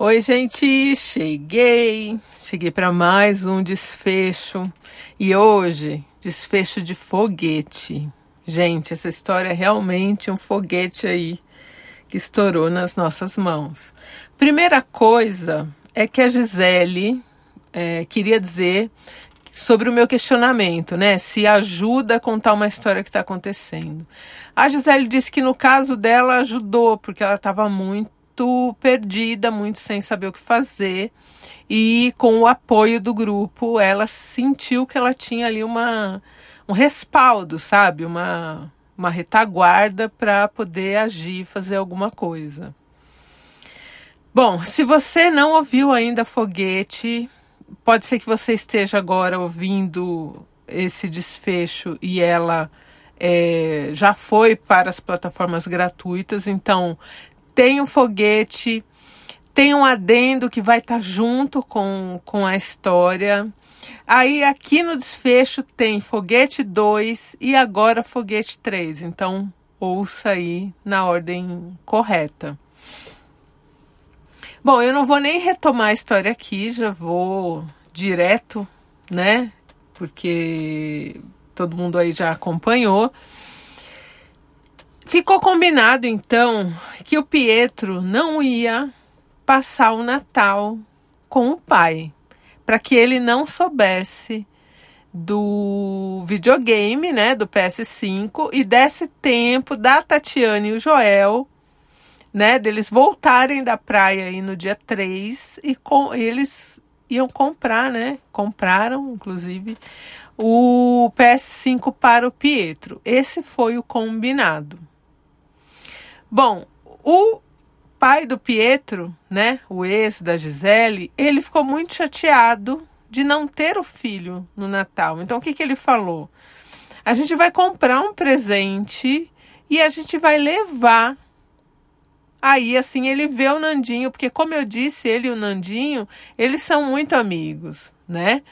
Oi, gente, cheguei. Cheguei para mais um desfecho e hoje desfecho de foguete. Gente, essa história é realmente um foguete aí que estourou nas nossas mãos. Primeira coisa é que a Gisele é, queria dizer sobre o meu questionamento, né? Se ajuda a contar uma história que está acontecendo. A Gisele disse que no caso dela ajudou, porque ela estava muito muito perdida, muito sem saber o que fazer. E com o apoio do grupo, ela sentiu que ela tinha ali uma, um respaldo, sabe? Uma, uma retaguarda para poder agir, fazer alguma coisa. Bom, se você não ouviu ainda Foguete, pode ser que você esteja agora ouvindo esse desfecho e ela é, já foi para as plataformas gratuitas, então tem um foguete, tem um adendo que vai estar tá junto com, com a história. Aí aqui no desfecho tem foguete 2 e agora foguete 3. Então ouça aí na ordem correta. Bom, eu não vou nem retomar a história aqui, já vou direto, né? Porque todo mundo aí já acompanhou. Ficou combinado então que o Pietro não ia passar o Natal com o pai, para que ele não soubesse do videogame, né, do PS5 e desse tempo da Tatiana e o Joel, né, deles voltarem da praia aí no dia 3 e com eles iam comprar, né? Compraram, inclusive, o PS5 para o Pietro. Esse foi o combinado. Bom, o pai do Pietro, né, o ex da Gisele, ele ficou muito chateado de não ter o filho no Natal. Então o que, que ele falou? A gente vai comprar um presente e a gente vai levar. Aí assim ele vê o Nandinho, porque como eu disse, ele e o Nandinho, eles são muito amigos, né?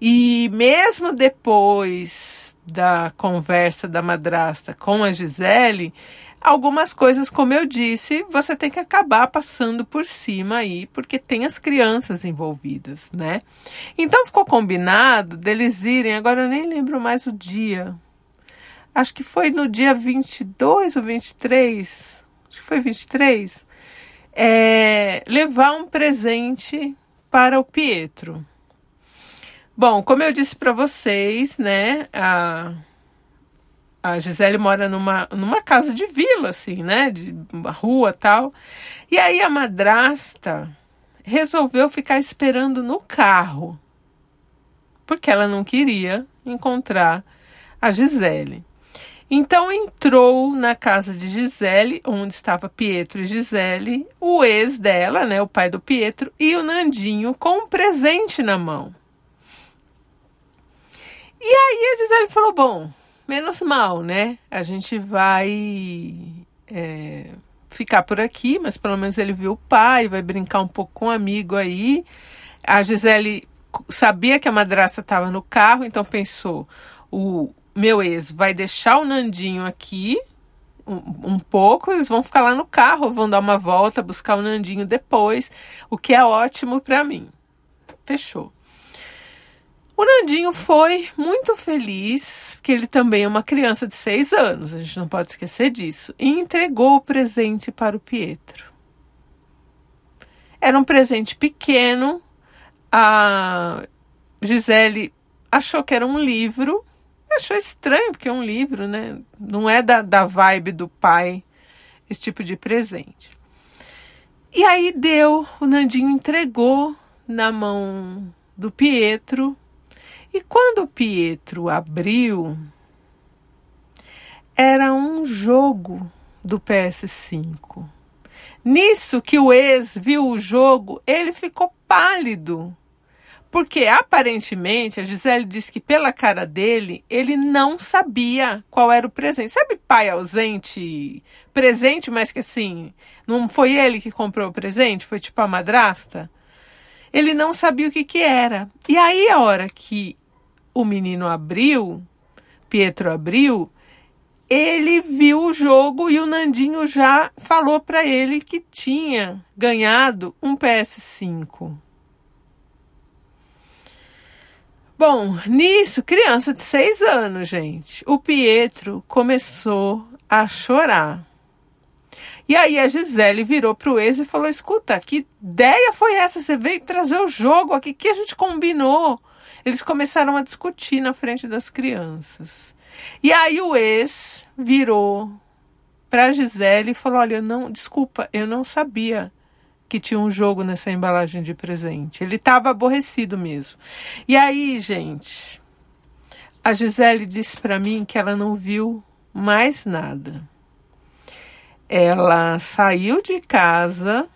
E mesmo depois da conversa da madrasta com a Gisele, Algumas coisas, como eu disse, você tem que acabar passando por cima aí, porque tem as crianças envolvidas, né? Então ficou combinado deles irem, agora eu nem lembro mais o dia. Acho que foi no dia 22 ou 23, acho que foi 23, é, levar um presente para o Pietro. Bom, como eu disse para vocês, né, a a Gisele mora numa, numa casa de vila, assim, né? De rua tal. E aí a madrasta resolveu ficar esperando no carro. Porque ela não queria encontrar a Gisele. Então entrou na casa de Gisele, onde estava Pietro e Gisele, o ex dela, né, o pai do Pietro, e o Nandinho com um presente na mão. E aí a Gisele falou: Bom, menos mal, né? A gente vai é, ficar por aqui, mas pelo menos ele viu o pai, vai brincar um pouco com um amigo aí. A Gisele sabia que a madraça estava no carro, então pensou: o meu ex vai deixar o Nandinho aqui um, um, pouco, eles vão ficar lá no carro, vão dar uma volta, buscar o Nandinho depois, o que é ótimo para mim. Fechou. O Nandinho foi muito feliz, porque ele também é uma criança de seis anos, a gente não pode esquecer disso, e entregou o presente para o Pietro. Era um presente pequeno, a Gisele achou que era um livro, achou estranho, porque é um livro, né? Não é da, da vibe do pai esse tipo de presente. E aí deu, o Nandinho entregou na mão do Pietro e quando Pietro abriu, era um jogo do PS5. Nisso que o ex viu o jogo, ele ficou pálido. Porque aparentemente a Gisele disse que pela cara dele, ele não sabia qual era o presente. Sabe pai ausente, presente, mas que assim, não foi ele que comprou o presente, foi tipo a madrasta? Ele não sabia o que que era. E aí a hora que o menino abriu, Pietro abriu, ele viu o jogo e o Nandinho já falou para ele que tinha ganhado um PS5. Bom, nisso, criança de seis anos, gente, o Pietro começou a chorar. E aí a Gisele virou pro ex e falou: Escuta, que ideia foi essa? Você veio trazer o jogo aqui, que a gente combinou. Eles começaram a discutir na frente das crianças. E aí o ex virou para Gisele e falou: Olha, não, desculpa, eu não sabia que tinha um jogo nessa embalagem de presente. Ele estava aborrecido mesmo. E aí, gente, a Gisele disse para mim que ela não viu mais nada. Ela saiu de casa,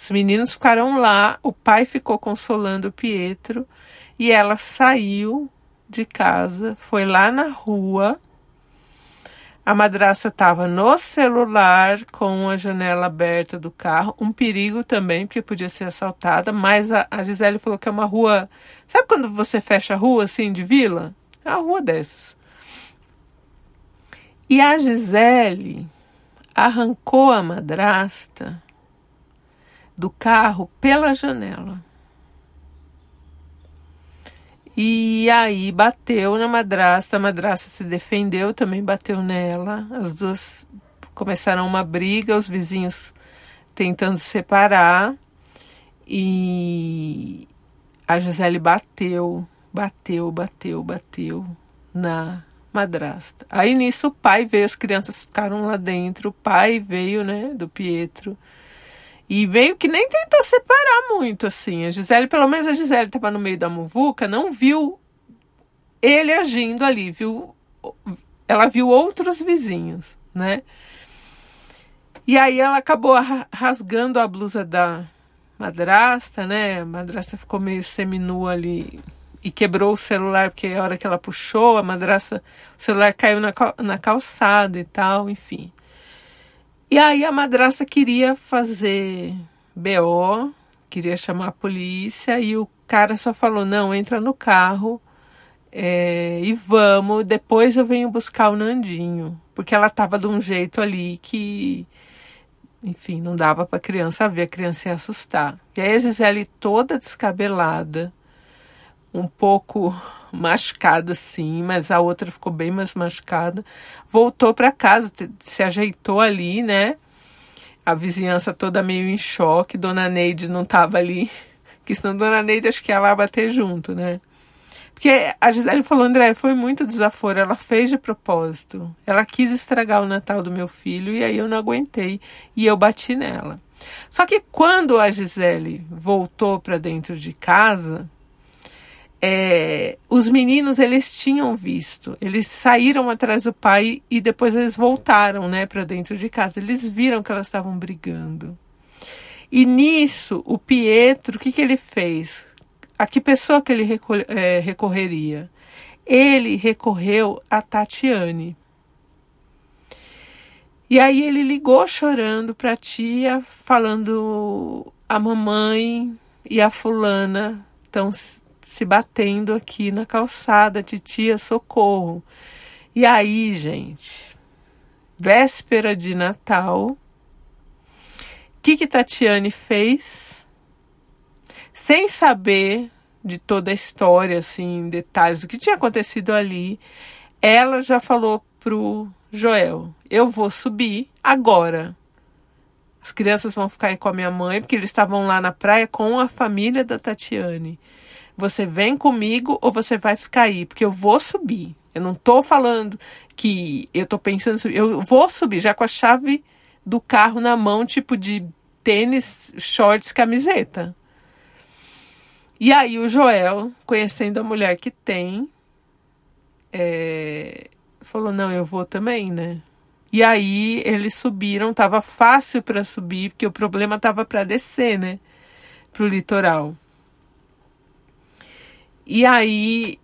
os meninos ficaram lá, o pai ficou consolando o Pietro e ela saiu de casa, foi lá na rua. A madraça estava no celular com a janela aberta do carro, um perigo também, porque podia ser assaltada, mas a, a Gisele falou que é uma rua. Sabe quando você fecha a rua assim de vila? É uma rua dessas. E a Gisele arrancou a madrasta do carro pela janela. E aí bateu na madrasta, a madrasta se defendeu, também bateu nela. As duas começaram uma briga, os vizinhos tentando separar. E a Gisele bateu, bateu, bateu, bateu na madrasta. Aí nisso o pai veio, as crianças ficaram lá dentro, o pai veio, né, do Pietro e meio que nem tentou separar muito, assim. A Gisele, pelo menos a Gisele estava no meio da muvuca, não viu ele agindo ali, viu? Ela viu outros vizinhos, né? E aí ela acabou rasgando a blusa da madrasta, né? A madrasta ficou meio seminua ali e quebrou o celular, porque a hora que ela puxou, a madrasta, o celular caiu na, na calçada e tal, enfim. E aí a madraça queria fazer BO, queria chamar a polícia, e o cara só falou: não, entra no carro é, e vamos, depois eu venho buscar o Nandinho. Porque ela tava de um jeito ali que, enfim, não dava para a criança ver, a criança ia assustar. E aí a Gisele toda descabelada, um pouco machucada sim, mas a outra ficou bem mais machucada. Voltou para casa, se ajeitou ali, né? A vizinhança toda meio em choque, Dona Neide não estava ali, que senão Dona Neide acho que ia lá bater junto, né? Porque a Gisele falou, André, foi muito desaforo, ela fez de propósito. Ela quis estragar o Natal do meu filho e aí eu não aguentei e eu bati nela. Só que quando a Gisele voltou para dentro de casa, é, os meninos eles tinham visto, eles saíram atrás do pai e depois eles voltaram, né, para dentro de casa. Eles viram que elas estavam brigando. E nisso, o Pietro, o que, que ele fez? A que pessoa que ele é, recorreria? Ele recorreu a Tatiane. E aí ele ligou chorando para a tia, falando a mamãe e a fulana estão se batendo aqui na calçada, titia, socorro. E aí, gente, véspera de Natal, o que, que Tatiane fez? Sem saber de toda a história, assim, detalhes do que tinha acontecido ali, ela já falou pro Joel: Eu vou subir agora. As crianças vão ficar aí com a minha mãe, porque eles estavam lá na praia com a família da Tatiane. Você vem comigo ou você vai ficar aí? Porque eu vou subir. Eu não tô falando que eu tô pensando. Eu vou subir já com a chave do carro na mão, tipo de tênis, shorts, camiseta. E aí o Joel, conhecendo a mulher que tem, é, falou: não, eu vou também, né? E aí eles subiram, tava fácil para subir, porque o problema tava para descer, né? Pro litoral. E aí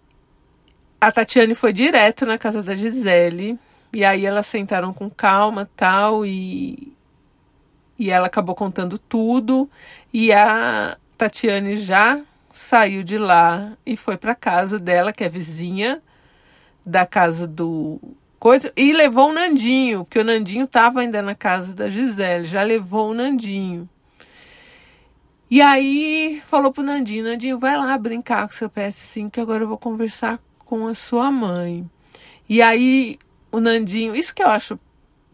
a Tatiane foi direto na casa da Gisele. E aí elas sentaram com calma tal. E, e ela acabou contando tudo. E a Tatiane já saiu de lá e foi para casa dela, que é vizinha da casa do coisa e levou o Nandinho, porque o Nandinho estava ainda na casa da Gisele, já levou o Nandinho. E aí falou pro Nandinho, Nandinho, vai lá brincar com seu PS5 que agora eu vou conversar com a sua mãe. E aí o Nandinho, isso que eu acho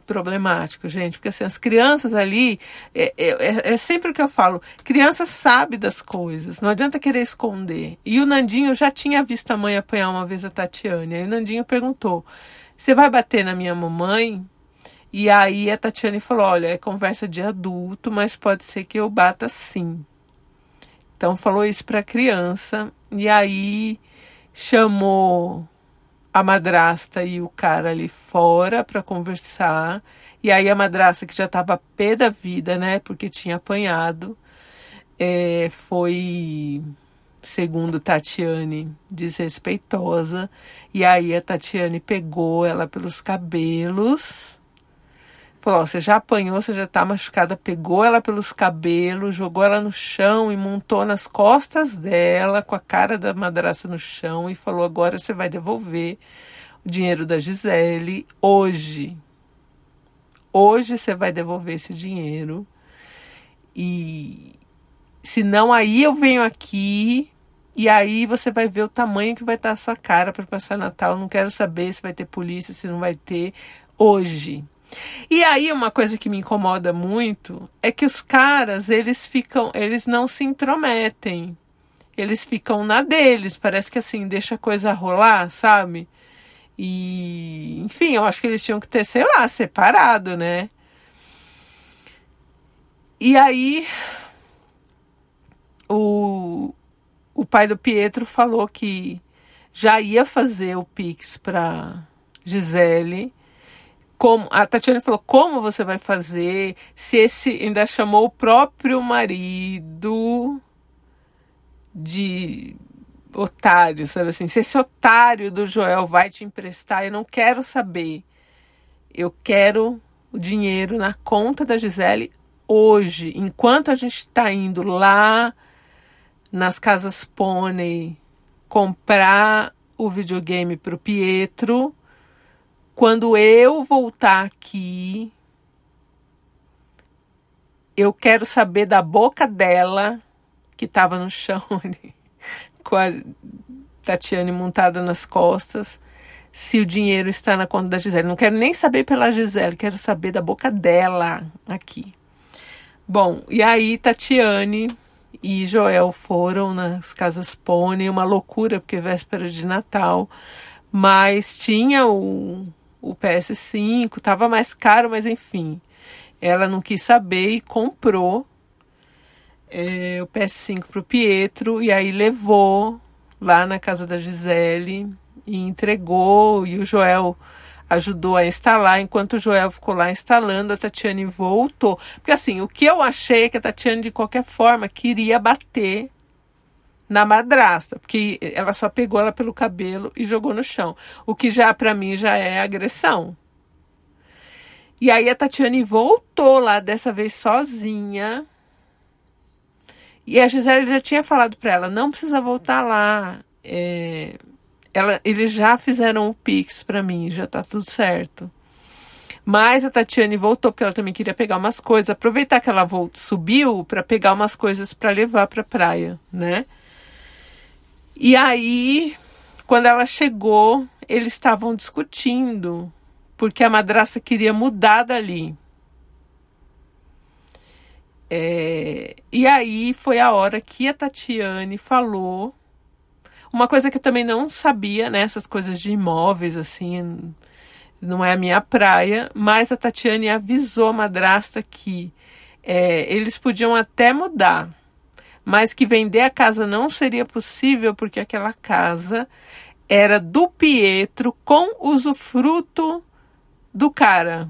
problemático, gente, porque assim, as crianças ali, é, é, é, é sempre o que eu falo, criança sabe das coisas, não adianta querer esconder. E o Nandinho já tinha visto a mãe apanhar uma vez a Tatiane, aí o Nandinho perguntou, você vai bater na minha mamãe? E aí a Tatiane falou, olha, é conversa de adulto, mas pode ser que eu bata sim. Então falou isso para a criança, e aí chamou a madrasta e o cara ali fora para conversar. E aí a madrasta, que já estava pé da vida, né, porque tinha apanhado, é, foi, segundo Tatiane, desrespeitosa. E aí a Tatiane pegou ela pelos cabelos Falou, você já apanhou, você já tá machucada, pegou ela pelos cabelos, jogou ela no chão e montou nas costas dela, com a cara da madraça no chão, e falou: agora você vai devolver o dinheiro da Gisele hoje. Hoje você vai devolver esse dinheiro. E se não, aí eu venho aqui e aí você vai ver o tamanho que vai estar a sua cara para passar Natal. não quero saber se vai ter polícia, se não vai ter. Hoje. E aí uma coisa que me incomoda muito é que os caras, eles ficam, eles não se intrometem. Eles ficam na deles, parece que assim, deixa a coisa rolar, sabe? E, enfim, eu acho que eles tinham que ter, sei lá, separado, né? E aí o, o pai do Pietro falou que já ia fazer o Pix para Gisele como a Tatiana falou, como você vai fazer? Se esse ainda chamou o próprio marido de otário, sabe assim? Se esse otário do Joel vai te emprestar, eu não quero saber. Eu quero o dinheiro na conta da Gisele hoje, enquanto a gente está indo lá nas casas Pônei comprar o videogame para o Pietro quando eu voltar aqui, eu quero saber da boca dela, que estava no chão ali, com a Tatiane montada nas costas, se o dinheiro está na conta da Gisele. Não quero nem saber pela Gisele, quero saber da boca dela aqui. Bom, e aí Tatiane e Joel foram nas casas Pônei, uma loucura, porque é véspera de Natal, mas tinha o o PS5, estava mais caro, mas enfim. Ela não quis saber e comprou é, o PS5 para o Pietro e aí levou lá na casa da Gisele e entregou. E o Joel ajudou a instalar. Enquanto o Joel ficou lá instalando, a Tatiane voltou. Porque assim, o que eu achei é que a Tatiane, de qualquer forma, queria bater na madrasta, porque ela só pegou ela pelo cabelo e jogou no chão, o que já para mim já é agressão. E aí a Tatiane voltou lá dessa vez sozinha. E a Gisele já tinha falado para ela, não precisa voltar lá. É, ela, eles já fizeram o Pix para mim, já tá tudo certo. Mas a Tatiane voltou porque ela também queria pegar umas coisas, aproveitar que ela voltou, subiu para pegar umas coisas para levar para praia, né? E aí, quando ela chegou, eles estavam discutindo, porque a madraça queria mudar dali. É, e aí foi a hora que a Tatiane falou uma coisa que eu também não sabia, né? Essas coisas de imóveis, assim, não é a minha praia, mas a Tatiane avisou a madrasta que é, eles podiam até mudar mas que vender a casa não seria possível porque aquela casa era do Pietro com usufruto do cara.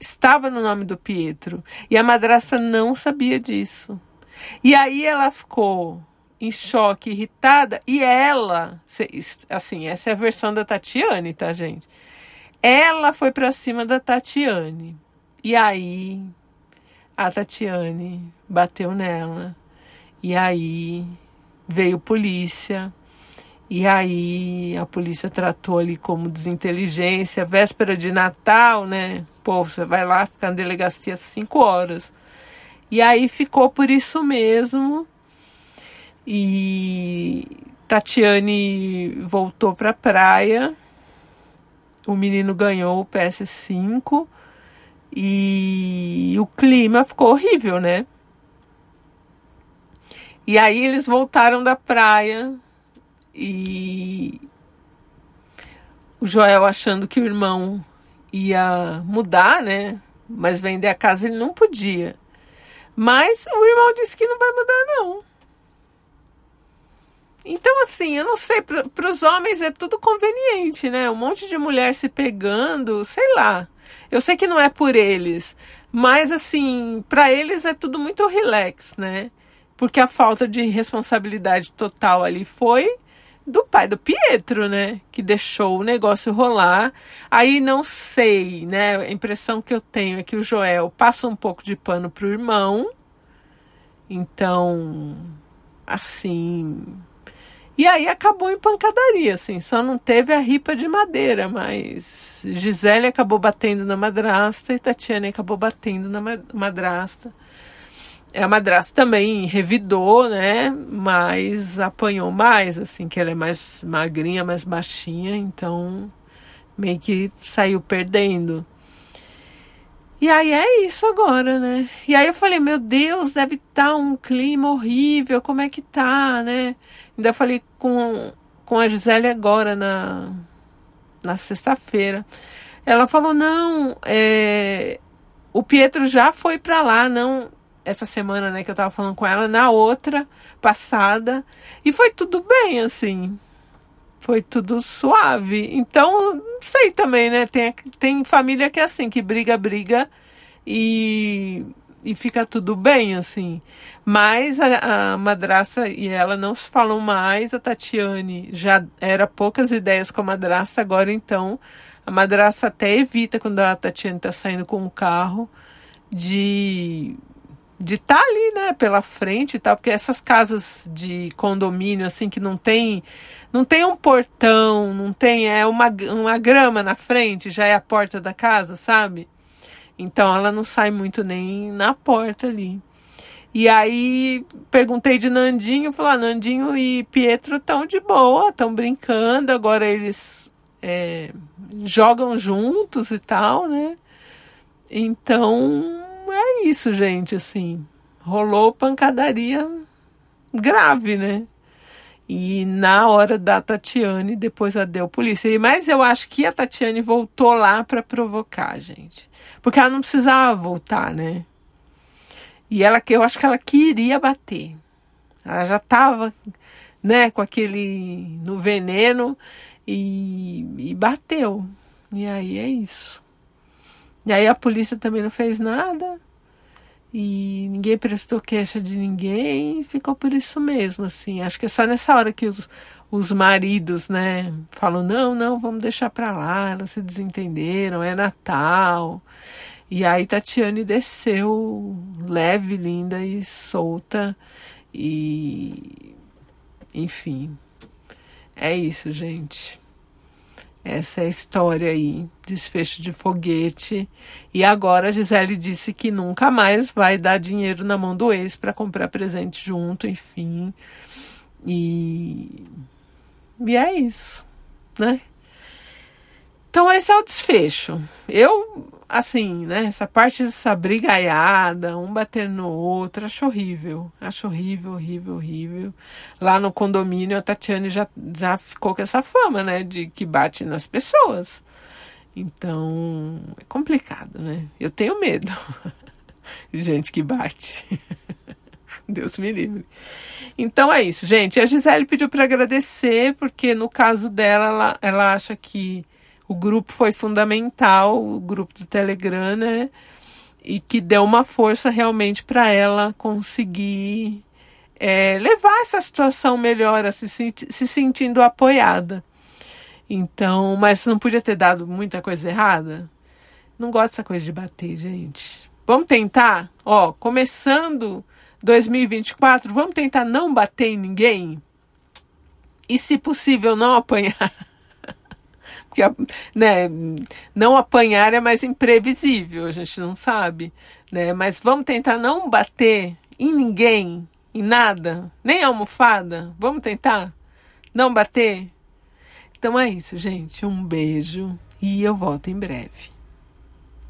Estava no nome do Pietro. E a madrasta não sabia disso. E aí ela ficou em choque, irritada, e ela, assim, essa é a versão da Tatiane, tá, gente? Ela foi para cima da Tatiane. E aí a Tatiane bateu nela e aí veio polícia E aí a polícia tratou ali como desinteligência, véspera de Natal, né? Pô, você vai lá ficar na delegacia cinco horas. E aí ficou por isso mesmo. E Tatiane voltou para a praia. O menino ganhou o PS5 e o clima ficou horrível, né? E aí eles voltaram da praia e o Joel achando que o irmão ia mudar, né? Mas vender a casa ele não podia. Mas o irmão disse que não vai mudar, não. Então, assim, eu não sei, para os homens é tudo conveniente, né? Um monte de mulher se pegando, sei lá. Eu sei que não é por eles, mas, assim, para eles é tudo muito relax, né? Porque a falta de responsabilidade total ali foi do pai do Pietro, né? Que deixou o negócio rolar. Aí não sei, né? A impressão que eu tenho é que o Joel passa um pouco de pano pro irmão. Então, assim, e aí acabou em pancadaria, assim, só não teve a ripa de madeira, mas Gisele acabou batendo na madrasta e Tatiana acabou batendo na madrasta. A madrasta também revidou, né? Mas apanhou mais, assim, que ela é mais magrinha, mais baixinha, então meio que saiu perdendo. E aí é isso agora, né? E aí eu falei, meu Deus, deve estar tá um clima horrível, como é que tá, né? Ainda falei com, com a Gisele agora na, na sexta-feira. Ela falou: não, é, o Pietro já foi para lá, não essa semana, né, que eu tava falando com ela, na outra passada, e foi tudo bem, assim. Foi tudo suave. Então, não sei também, né? Tem, tem família que é assim, que briga, briga e e fica tudo bem, assim. Mas a, a madrasta e ela não se falam mais. A Tatiane já era poucas ideias com a madrasta, agora então a madrasta até evita quando a Tatiane tá saindo com o carro de de estar tá ali, né, pela frente e tal, porque essas casas de condomínio assim que não tem não tem um portão, não tem é uma, uma grama na frente, já é a porta da casa, sabe? Então ela não sai muito nem na porta ali. E aí perguntei de Nandinho, falou: ah, Nandinho e Pietro estão de boa, estão brincando, agora eles é, jogam juntos e tal, né? Então isso, gente, assim. Rolou pancadaria grave, né? E na hora da Tatiane, depois a deu polícia. Mas eu acho que a Tatiane voltou lá para provocar, gente. Porque ela não precisava voltar, né? E ela eu acho que ela queria bater. Ela já estava, né, com aquele no veneno e, e bateu. E aí é isso. E aí a polícia também não fez nada e ninguém prestou queixa de ninguém e ficou por isso mesmo, assim. Acho que é só nessa hora que os, os maridos, né, falam: não, não, vamos deixar pra lá, elas se desentenderam, é Natal. E aí Tatiane desceu leve, linda e solta. E. Enfim. É isso, gente. Essa é a história aí, desfecho de foguete. E agora a Gisele disse que nunca mais vai dar dinheiro na mão do ex para comprar presente junto, enfim. E. E é isso, né? Então esse é o desfecho. Eu, assim, né, essa parte dessa brigaiada, um bater no outro, acho horrível. Acho horrível, horrível, horrível. Lá no condomínio a Tatiane já, já ficou com essa fama, né, de que bate nas pessoas. Então, é complicado, né? Eu tenho medo. Gente que bate. Deus me livre. Então é isso, gente. A Gisele pediu para agradecer, porque no caso dela, ela, ela acha que o grupo foi fundamental, o grupo do Telegram, né? E que deu uma força realmente para ela conseguir é, levar essa situação melhor, se, se sentindo apoiada. Então, mas não podia ter dado muita coisa errada? Não gosto dessa coisa de bater, gente. Vamos tentar? Ó, começando 2024, vamos tentar não bater em ninguém? E se possível não apanhar. Porque né, não apanhar é mais imprevisível, a gente não sabe. Né? Mas vamos tentar não bater em ninguém, em nada, nem almofada. Vamos tentar não bater? Então é isso, gente. Um beijo e eu volto em breve.